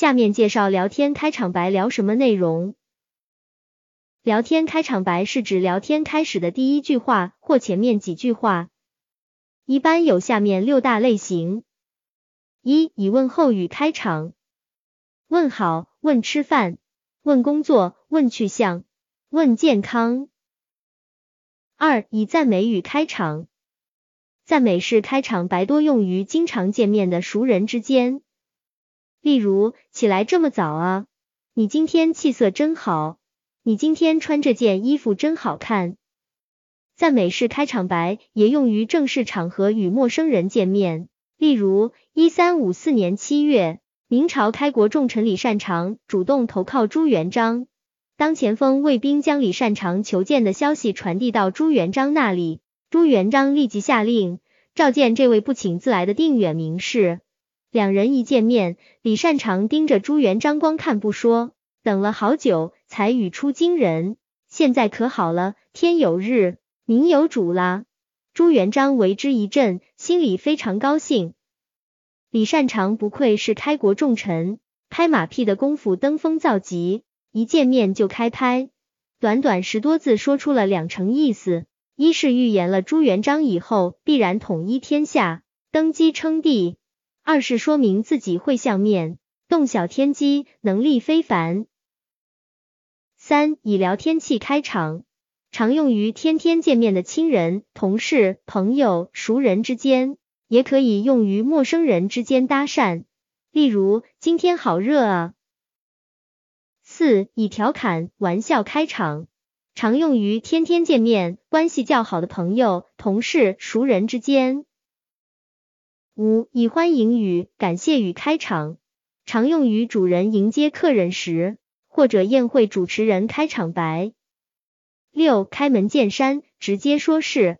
下面介绍聊天开场白聊什么内容。聊天开场白是指聊天开始的第一句话或前面几句话，一般有下面六大类型：一、以问候语开场，问好、问吃饭、问工作、问去向、问健康；二、以赞美语开场，赞美式开场白多用于经常见面的熟人之间，例如起来这么早啊，你今天气色真好。你今天穿这件衣服真好看。赞美式开场白也用于正式场合与陌生人见面，例如一三五四年七月，明朝开国重臣李善长主动投靠朱元璋，当前锋卫兵将李善长求见的消息传递到朱元璋那里，朱元璋立即下令召见这位不请自来的定远名士。两人一见面，李善长盯着朱元璋光看不说。等了好久，才语出惊人。现在可好了，天有日，民有主啦！朱元璋为之一振，心里非常高兴。李善长不愧是开国重臣，拍马屁的功夫登峰造极，一见面就开拍，短短十多字说出了两成意思：一是预言了朱元璋以后必然统一天下，登基称帝；二是说明自己会相面，洞晓天机，能力非凡。三以聊天气开场，常用于天天见面的亲人、同事、朋友、熟人之间，也可以用于陌生人之间搭讪。例如，今天好热啊。四以调侃、玩笑开场，常用于天天见面、关系较好的朋友、同事、熟人之间。五以欢迎语、感谢语开场，常用于主人迎接客人时。或者宴会主持人开场白。六开门见山，直接说是。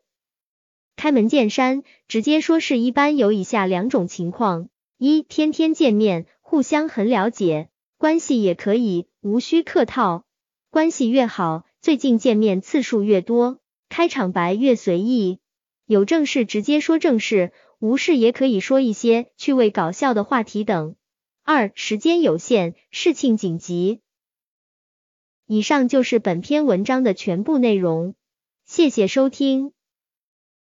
开门见山，直接说是一般有以下两种情况：一天天见面，互相很了解，关系也可以，无需客套。关系越好，最近见面次数越多，开场白越随意。有正事直接说正事，无事也可以说一些趣味搞笑的话题等。二时间有限，事情紧急。以上就是本篇文章的全部内容，谢谢收听。